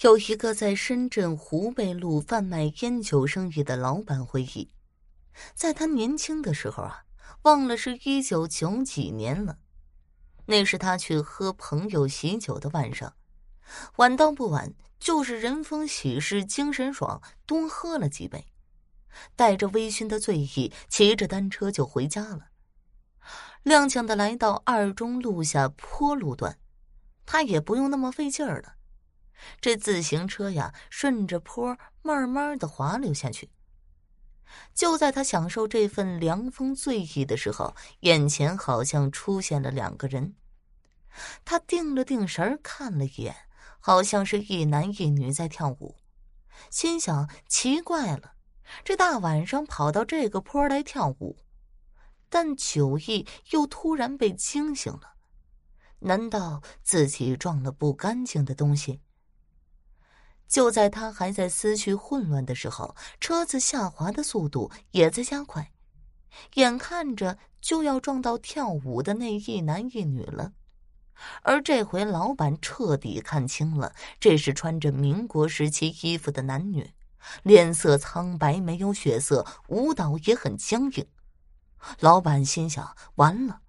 有一个在深圳湖北路贩卖烟酒生意的老板回忆，在他年轻的时候啊，忘了是一九九几年了。那是他去喝朋友喜酒的晚上，晚到不晚，就是人逢喜事精神爽，多喝了几杯，带着微醺的醉意，骑着单车就回家了。踉跄的来到二中路下坡路段，他也不用那么费劲儿了。这自行车呀，顺着坡慢慢的滑溜下去。就在他享受这份凉风醉意的时候，眼前好像出现了两个人。他定了定神看了一眼，好像是一男一女在跳舞，心想奇怪了，这大晚上跑到这个坡来跳舞，但酒意又突然被惊醒了，难道自己撞了不干净的东西？就在他还在思绪混乱的时候，车子下滑的速度也在加快，眼看着就要撞到跳舞的那一男一女了。而这回老板彻底看清了，这是穿着民国时期衣服的男女，脸色苍白，没有血色，舞蹈也很僵硬。老板心想：完了，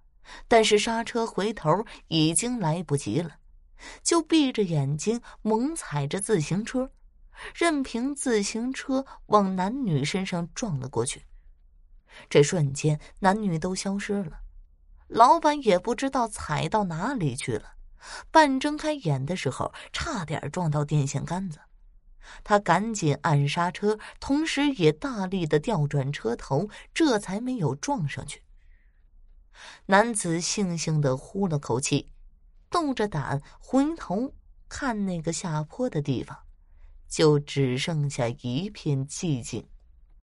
但是刹车回头已经来不及了。就闭着眼睛猛踩着自行车，任凭自行车往男女身上撞了过去。这瞬间，男女都消失了，老板也不知道踩到哪里去了。半睁开眼的时候，差点撞到电线杆子，他赶紧按刹车，同时也大力的调转车头，这才没有撞上去。男子悻悻的呼了口气。动着胆回头看那个下坡的地方，就只剩下一片寂静。